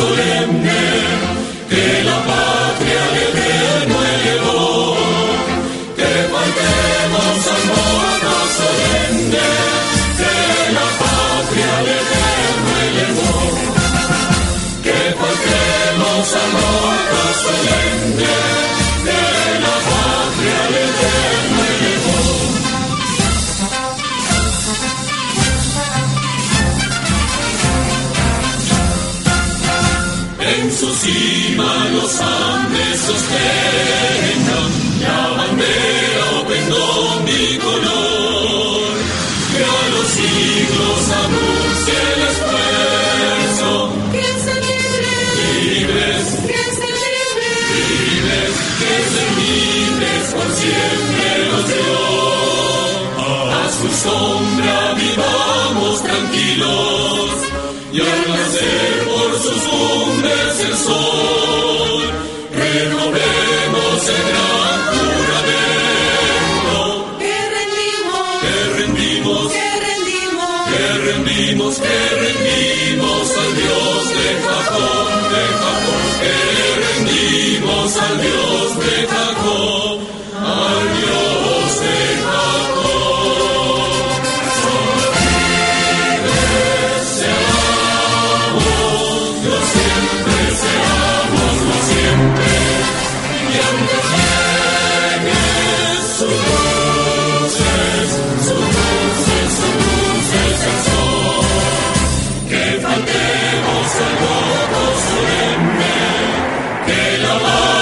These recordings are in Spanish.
Solemne que la patria En su cima los Andes sostengan la bandera o pendón bicolor que a los siglos anuncia el esfuerzo. Libres, libres, que ser libres por siempre los dio. A su sombra vivamos tranquilos y al nacer por sus cumbres el sol, renovemos el gran juramento. Que rendimos, que rendimos, que rendimos, que rendimos, que rendimos al Dios de Jacob, de Jacob, que rendimos al Dios de Jacob,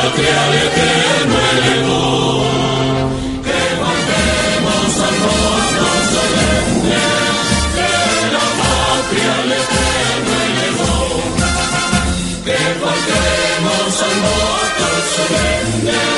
patria que cantemos al solemne, que la patria. Que faltemos al solemne